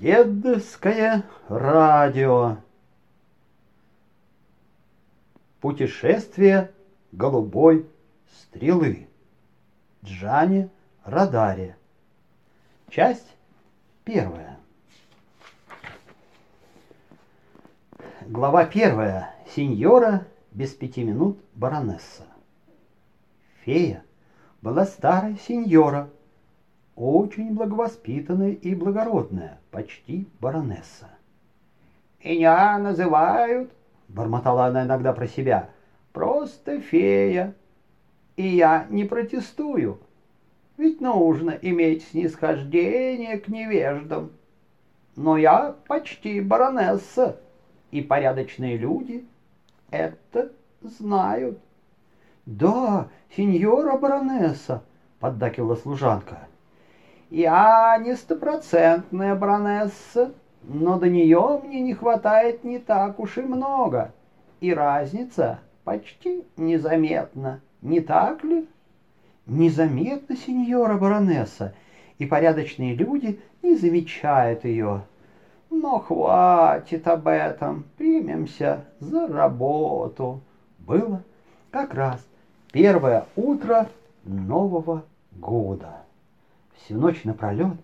Дедовское радио. Путешествие голубой стрелы. Джани Радаре. Часть первая. Глава первая. Сеньора без пяти минут баронесса. Фея была старая сеньора, очень благовоспитанная и благородная, почти баронесса. «Меня называют, — бормотала она иногда про себя, — просто фея, и я не протестую, ведь нужно иметь снисхождение к невеждам. Но я почти баронесса, и порядочные люди это знают». «Да, сеньора баронесса!» — поддакивала служанка. Я не стопроцентная баронесса, но до нее мне не хватает не так уж и много, и разница почти незаметна, не так ли? Незаметно, сеньора баронесса, и порядочные люди не замечают ее. Но хватит об этом, примемся за работу. Было как раз первое утро Нового года. Всю ночь напролет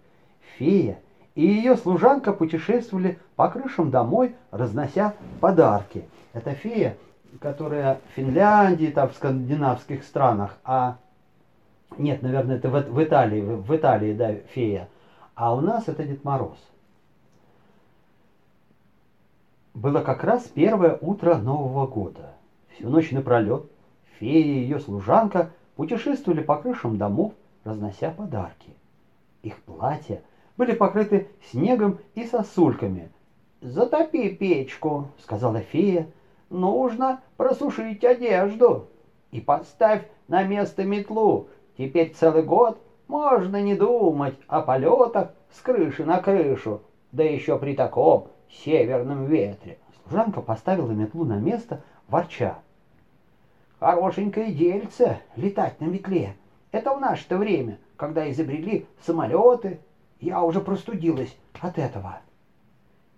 фея и ее служанка путешествовали по крышам домой, разнося подарки. Это фея, которая в Финляндии, там, в скандинавских странах, а нет, наверное, это в, Италии, в Италии, да, фея. А у нас это Дед Мороз. Было как раз первое утро Нового года. Всю ночь напролет фея и ее служанка путешествовали по крышам домов, разнося подарки. Их платья были покрыты снегом и сосульками. «Затопи печку», — сказала фея. «Нужно просушить одежду и поставь на место метлу. Теперь целый год можно не думать о полетах с крыши на крышу, да еще при таком северном ветре». Служанка поставила метлу на место, ворча. «Хорошенькое дельце летать на метле. Это в наше-то время когда изобрели самолеты, я уже простудилась от этого.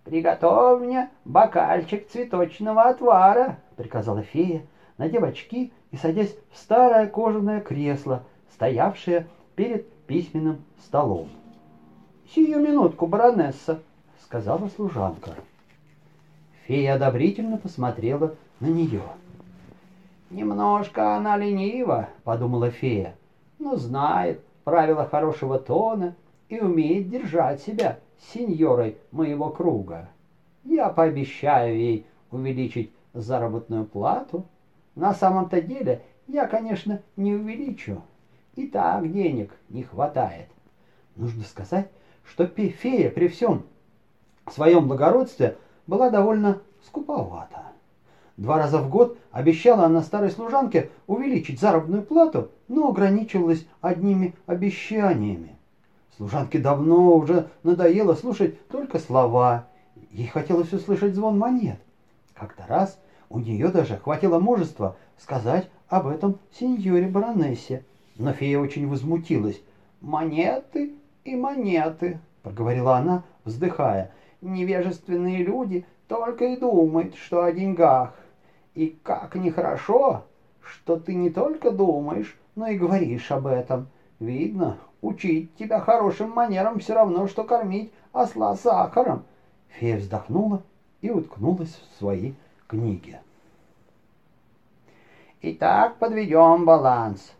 «Приготовь мне бокальчик цветочного отвара», — приказала фея, надев очки и садясь в старое кожаное кресло, стоявшее перед письменным столом. «Сию минутку, баронесса», — сказала служанка. Фея одобрительно посмотрела на нее. «Немножко она ленива», — подумала фея, — «но знает, правила хорошего тона и умеет держать себя сеньорой моего круга. Я пообещаю ей увеличить заработную плату. На самом-то деле я, конечно, не увеличу. И так денег не хватает. Нужно сказать, что фея при всем своем благородстве была довольно скуповата. Два раза в год обещала она старой служанке увеличить заработную плату, но ограничивалась одними обещаниями. Служанке давно уже надоело слушать только слова. Ей хотелось услышать звон монет. Как-то раз у нее даже хватило мужества сказать об этом сеньоре баронессе. Но фея очень возмутилась. «Монеты и монеты», — проговорила она, вздыхая. «Невежественные люди только и думают, что о деньгах. И как нехорошо, что ты не только думаешь, но и говоришь об этом. Видно, учить тебя хорошим манерам все равно, что кормить осла сахаром. Фея вздохнула и уткнулась в свои книги. Итак, подведем баланс.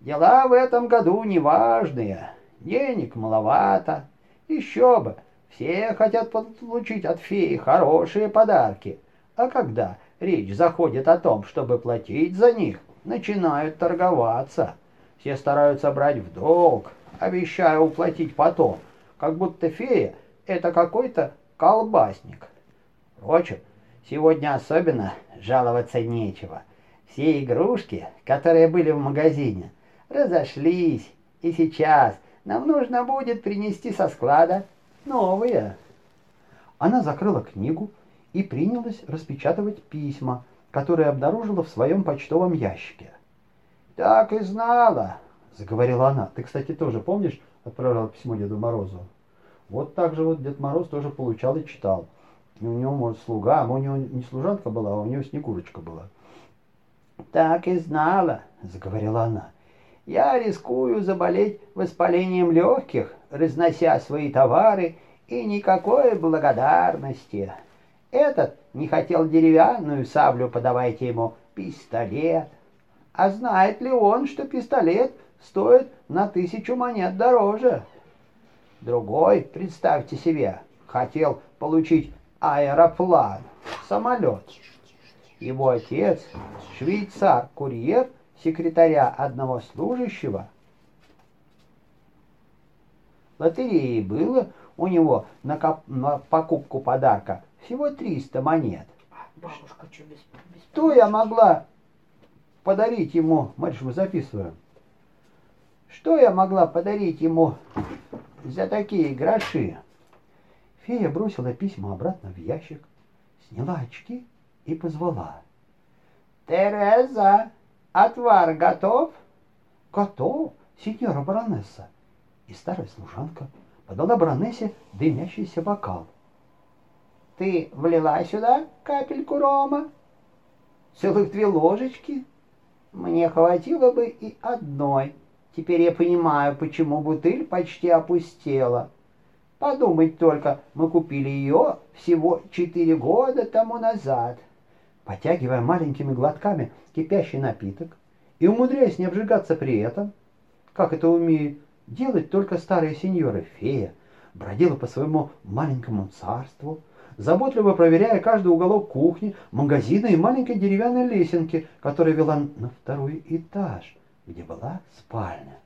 Дела в этом году неважные. Денег маловато. Еще бы. Все хотят получить от феи хорошие подарки. А когда речь заходит о том, чтобы платить за них, начинают торговаться. Все стараются брать в долг, обещая уплатить потом, как будто фея — это какой-то колбасник. Впрочем, сегодня особенно жаловаться нечего. Все игрушки, которые были в магазине, разошлись, и сейчас нам нужно будет принести со склада новые. Она закрыла книгу, и принялась распечатывать письма, которые обнаружила в своем почтовом ящике. «Так и знала», — заговорила она. «Ты, кстати, тоже помнишь, отправляла письмо Деду Морозу?» Вот так же вот Дед Мороз тоже получал и читал. И у него, может, слуга, а у него не служанка была, а у него Снегурочка была. «Так и знала», — заговорила она. «Я рискую заболеть воспалением легких, разнося свои товары, и никакой благодарности. Этот не хотел деревянную саблю, подавайте ему пистолет. А знает ли он, что пистолет стоит на тысячу монет дороже?» Другой, представьте себе, хотел получить аэроплан, самолет. Его отец, швейцар-курьер, секретаря одного служащего. Лотереи было у него на, коп... на покупку подарка всего 300 монет. Бабушка, что без, без Что я могла подарить ему, мальчик, мы записываем, что я могла подарить ему за такие гроши? Фея бросила письма обратно в ящик, сняла очки и позвала. Тереза, отвар готов? Готов, сеньора баронесса. И старая служанка подала баронессе дымящийся бокал. Ты влила сюда капельку рома? Целых две ложечки? Мне хватило бы и одной. Теперь я понимаю, почему бутыль почти опустела. Подумать только, мы купили ее всего четыре года тому назад. Потягивая маленькими глотками кипящий напиток и умудряясь не обжигаться при этом, как это умеет делать только старая сеньора-фея, бродила по своему маленькому царству, заботливо проверяя каждый уголок кухни, магазина и маленькой деревянной лесенки, которая вела на второй этаж, где была спальня.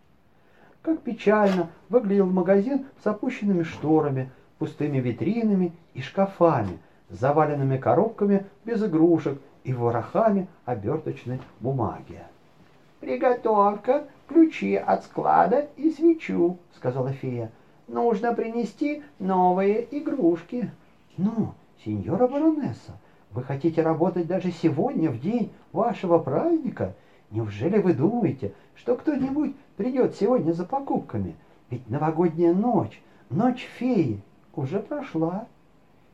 Как печально выглядел магазин с опущенными шторами, пустыми витринами и шкафами, заваленными коробками без игрушек и ворохами оберточной бумаги. «Приготовка, ключи от склада и свечу», — сказала фея. «Нужно принести новые игрушки». «Ну, сеньора баронесса, вы хотите работать даже сегодня, в день вашего праздника? Неужели вы думаете, что кто-нибудь придет сегодня за покупками? Ведь новогодняя ночь, ночь феи, уже прошла».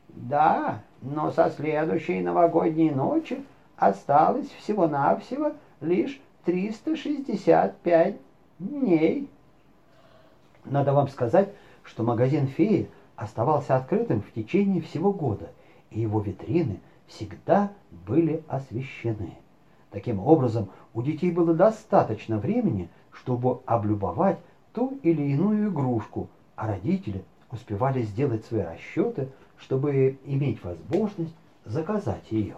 «Да, но со следующей новогодней ночи осталось всего-навсего лишь 365 дней». Надо вам сказать, что магазин феи оставался открытым в течение всего года, и его витрины всегда были освещены. Таким образом, у детей было достаточно времени, чтобы облюбовать ту или иную игрушку, а родители успевали сделать свои расчеты, чтобы иметь возможность заказать ее.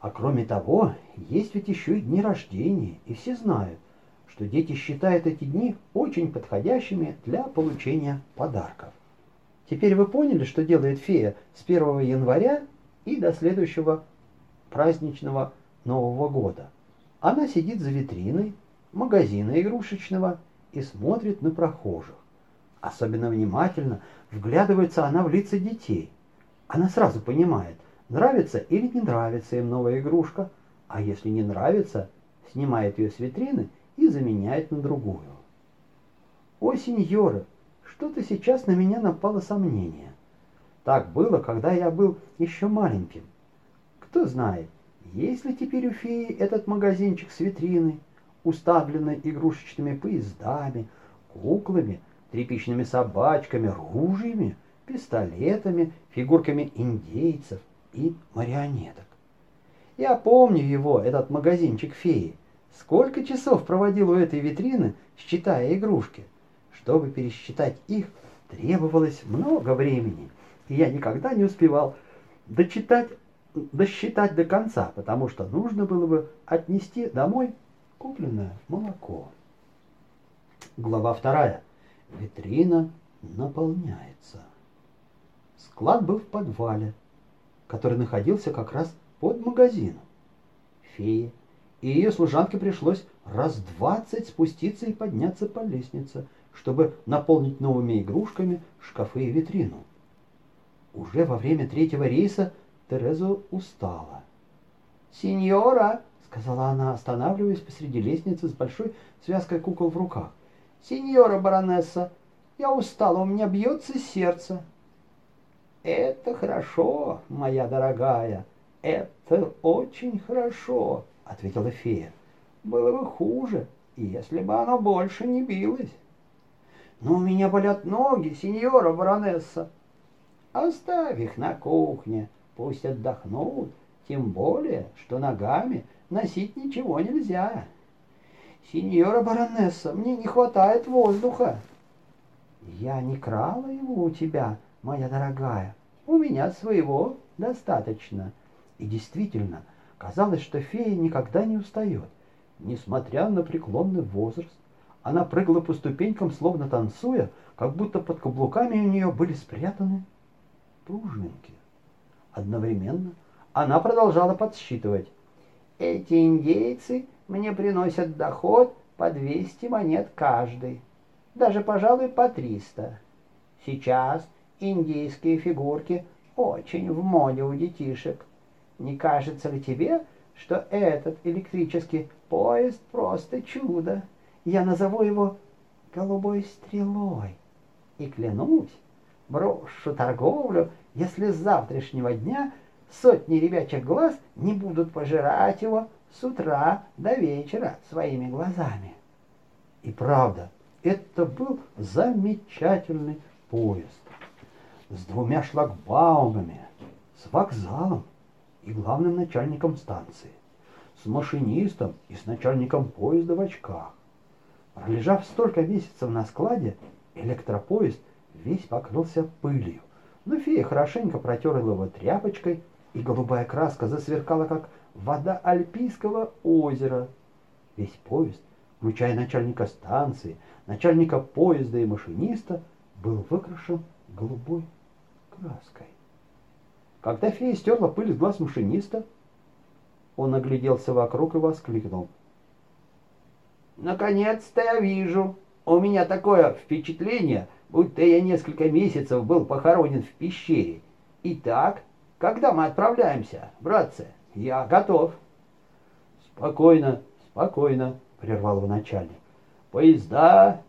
А кроме того, есть ведь еще и дни рождения, и все знают, что дети считают эти дни очень подходящими для получения подарков. Теперь вы поняли, что делает фея с 1 января и до следующего праздничного Нового года. Она сидит за витриной магазина игрушечного и смотрит на прохожих. Особенно внимательно вглядывается она в лица детей. Она сразу понимает, нравится или не нравится им новая игрушка, а если не нравится, снимает ее с витрины и заменяет на другую. «О, сеньоры, что-то сейчас на меня напало сомнение. Так было, когда я был еще маленьким. Кто знает, есть ли теперь у феи этот магазинчик с витриной, уставленный игрушечными поездами, куклами, тряпичными собачками, ружьями, пистолетами, фигурками индейцев и марионеток. Я помню его, этот магазинчик феи. Сколько часов проводил у этой витрины, считая игрушки. Чтобы пересчитать их, требовалось много времени, и я никогда не успевал дочитать, досчитать до конца, потому что нужно было бы отнести домой купленное молоко. Глава вторая. Витрина наполняется. Склад был в подвале, который находился как раз под магазином. Фея и ее служанке пришлось раз двадцать спуститься и подняться по лестнице, чтобы наполнить новыми игрушками шкафы и витрину. Уже во время третьего рейса Тереза устала. «Сеньора!» — сказала она, останавливаясь посреди лестницы с большой связкой кукол в руках. «Сеньора баронесса, Я устала, у меня бьется сердце. Это хорошо, моя дорогая, это очень хорошо, ответила фея. Было бы хуже, если бы оно больше не билось. Но у меня болят ноги, сеньора баронесса. Оставь их на кухне, пусть отдохнут, тем более, что ногами носить ничего нельзя. Сеньора баронесса, мне не хватает воздуха. Я не крала его у тебя, моя дорогая. У меня своего достаточно. И действительно, казалось, что фея никогда не устает. Несмотря на преклонный возраст, она прыгала по ступенькам, словно танцуя, как будто под каблуками у нее были спрятаны пружинки. Одновременно она продолжала подсчитывать. Эти индейцы мне приносят доход по 200 монет каждый, даже, пожалуй, по 300. Сейчас индийские фигурки очень в моде у детишек. Не кажется ли тебе, что этот электрический поезд просто чудо? Я назову его «голубой стрелой». И клянусь, брошу торговлю, если с завтрашнего дня сотни ребячих глаз не будут пожирать его с утра до вечера своими глазами. И правда, это был замечательный поезд с двумя шлагбаумами, с вокзалом и главным начальником станции, с машинистом и с начальником поезда в очках. Пролежав столько месяцев на складе, электропоезд весь покрылся пылью. Но фея хорошенько протерла его тряпочкой, и голубая краска засверкала, как вода Альпийского озера. Весь поезд, включая начальника станции, начальника поезда и машиниста, был выкрашен голубой краской. Когда фея стерла пыль с глаз машиниста, он огляделся вокруг и воскликнул. «Наконец-то я вижу! У меня такое впечатление, будто я несколько месяцев был похоронен в пещере. Итак, когда мы отправляемся, братцы?» Я готов. Спокойно, спокойно, прервал его начальник. Поезда,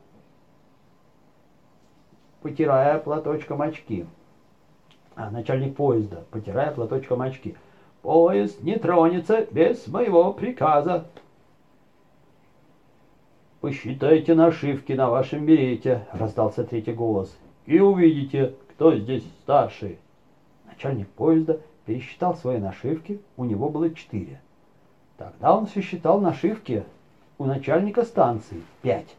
потирая платочком очки. А начальник поезда, потирая платочком очки. Поезд не тронется без моего приказа. «Посчитайте нашивки на вашем берете», — раздался третий голос, — «и увидите, кто здесь старший». Начальник поезда пересчитал свои нашивки, у него было четыре. Тогда он сосчитал нашивки у начальника станции пять.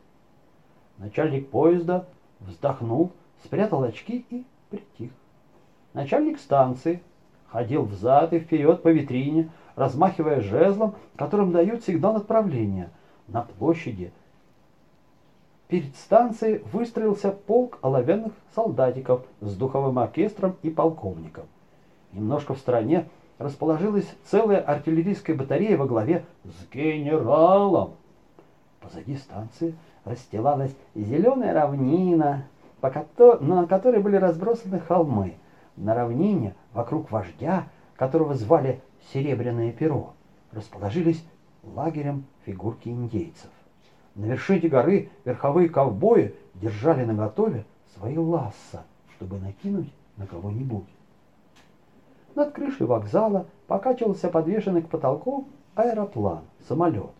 Начальник поезда вздохнул, спрятал очки и притих. Начальник станции ходил взад и вперед по витрине, размахивая жезлом, которым дают сигнал отправления. На площади перед станцией выстроился полк оловянных солдатиков с духовым оркестром и полковником. Немножко в стороне расположилась целая артиллерийская батарея во главе с генералом. Позади станции расстилалась зеленая равнина, на которой были разбросаны холмы. На равнине, вокруг вождя, которого звали Серебряное перо, расположились лагерем фигурки индейцев. На вершине горы верховые ковбои держали наготове свои ласса, чтобы накинуть на кого-нибудь. Над крышей вокзала покачивался подвешенный к потолку аэроплан, самолет.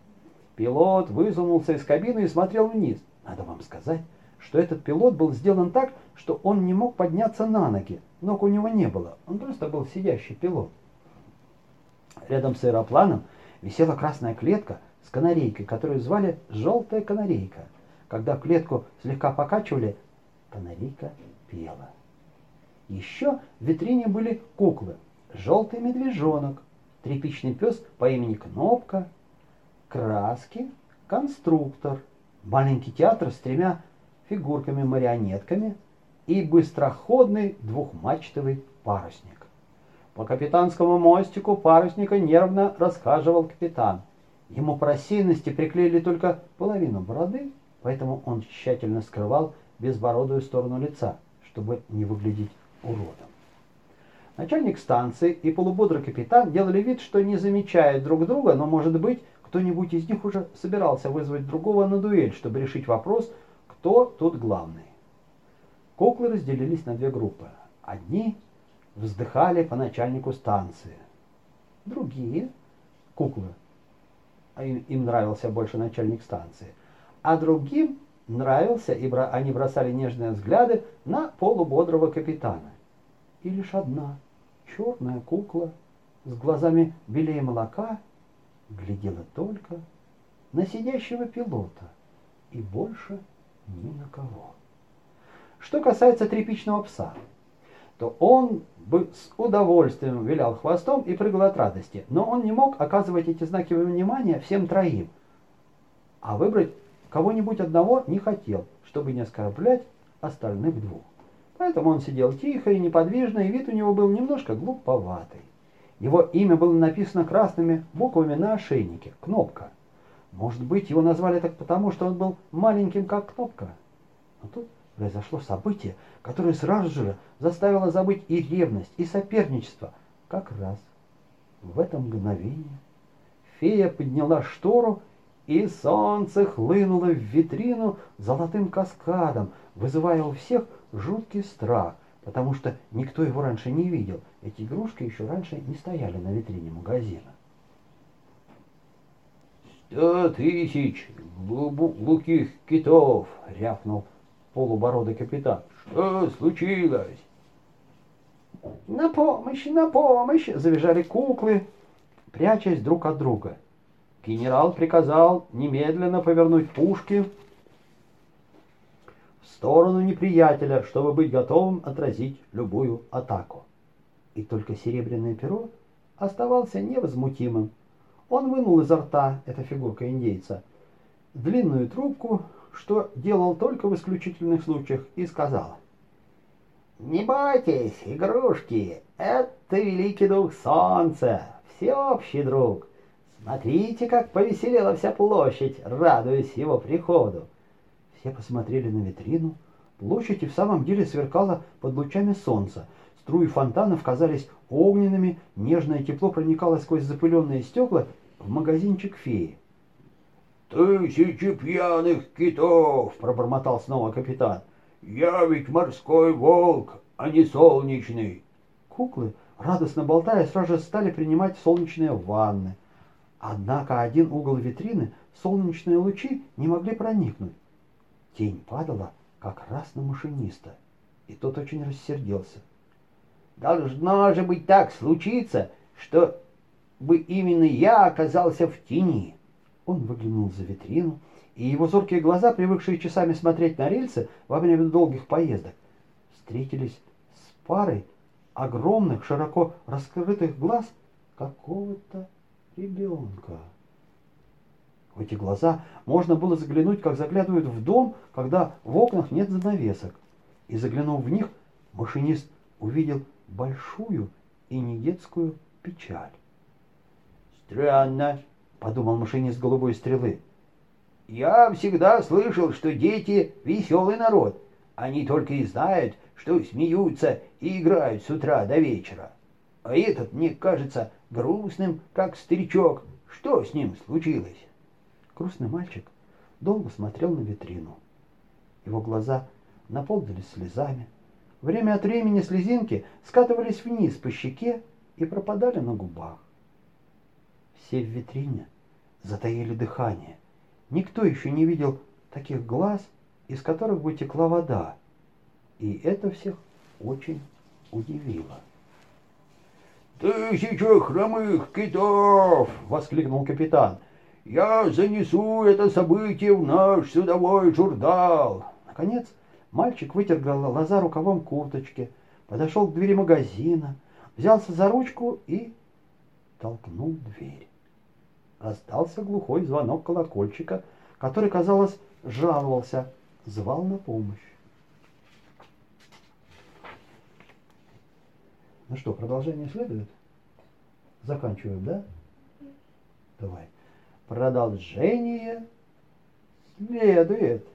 Пилот высунулся из кабины и смотрел вниз. Надо вам сказать, что этот пилот был сделан так, что он не мог подняться на ноги. Ног у него не было, он просто был сидящий пилот. Рядом с аэропланом висела красная клетка с канарейкой, которую звали «желтая канарейка». Когда клетку слегка покачивали, канарейка пела. Еще в витрине были куклы – желтый медвежонок, тряпичный пес по имени Кнопка, краски, конструктор, маленький театр с тремя фигурками-марионетками и быстроходный двухмачтовый парусник. По капитанскому мостику парусника нервно расхаживал капитан. Ему по рассеянности приклеили только половину бороды, поэтому он тщательно скрывал безбородую сторону лица, чтобы не выглядеть уродом. Начальник станции и полубодрый капитан делали вид, что не замечают друг друга, но, может быть, кто-нибудь из них уже собирался вызвать другого на дуэль, чтобы решить вопрос, кто тут главный. Куклы разделились на две группы. Одни вздыхали по начальнику станции. Другие, куклы, а им, им нравился больше начальник станции, а другим нравился, и бра, они бросали нежные взгляды на полубодрого капитана. И лишь одна черная кукла с глазами белее молока глядела только на сидящего пилота и больше ни на кого. Что касается тряпичного пса, то он бы с удовольствием вилял хвостом и прыгал от радости, но он не мог оказывать эти знаки внимания всем троим, а выбрать кого-нибудь одного не хотел, чтобы не оскорблять остальных двух. Поэтому он сидел тихо и неподвижно, и вид у него был немножко глуповатый. Его имя было написано красными буквами на ошейнике – Кнопка. Может быть, его назвали так потому, что он был маленьким, как Кнопка. Но тут произошло событие, которое сразу же заставило забыть и ревность, и соперничество. Как раз в это мгновение фея подняла штору, и солнце хлынуло в витрину золотым каскадом, вызывая у всех жуткий страх, потому что никто его раньше не видел. Эти игрушки еще раньше не стояли на витрине магазина. «Сто тысяч глубоких китов!» — рявкнул полубородый капитан. «Что случилось?» «На помощь, на помощь!» — завизжали куклы, прячась друг от друга. Генерал приказал немедленно повернуть пушки в сторону неприятеля, чтобы быть готовым отразить любую атаку. И только серебряное перо оставался невозмутимым. Он вынул изо рта, эта фигурка индейца, длинную трубку, что делал только в исключительных случаях, и сказал. «Не бойтесь, игрушки, это великий дух солнца, всеобщий друг. Смотрите, как повеселела вся площадь, радуясь его приходу». Все посмотрели на витрину. Площадь и в самом деле сверкала под лучами солнца. Струи фонтанов казались огненными, нежное тепло проникало сквозь запыленные стекла в магазинчик феи. «Тысячи пьяных китов!» — пробормотал снова капитан. «Я ведь морской волк, а не солнечный!» Куклы, радостно болтая, сразу же стали принимать солнечные ванны. Однако один угол витрины солнечные лучи не могли проникнуть. Тень падала как раз на машиниста, и тот очень рассердился. «Должно же быть так случиться, что бы именно я оказался в тени!» Он выглянул за витрину, и его зоркие глаза, привыкшие часами смотреть на рельсы во время долгих поездок, встретились с парой огромных, широко раскрытых глаз какого-то ребенка. В эти глаза можно было заглянуть, как заглядывают в дом, когда в окнах нет занавесок. И заглянув в них, машинист увидел большую и недетскую печаль. «Странно», — подумал машинист голубой стрелы. «Я всегда слышал, что дети — веселый народ. Они только и знают, что смеются и играют с утра до вечера. А этот, мне кажется, грустным, как старичок. Что с ним случилось?» Грустный мальчик долго смотрел на витрину. Его глаза наполнились слезами. Время от времени слезинки скатывались вниз по щеке и пропадали на губах. Все в витрине затаили дыхание. Никто еще не видел таких глаз, из которых бы текла вода. И это всех очень удивило. «Тысяча хромых китов!» — воскликнул капитан. «Я занесу это событие в наш судовой журнал!» Наконец, мальчик вытер глаза рукавом курточки, подошел к двери магазина, взялся за ручку и толкнул дверь раздался глухой звонок колокольчика, который, казалось, жаловался, звал на помощь. Ну что, продолжение следует? Заканчиваем, да? Давай. Продолжение следует.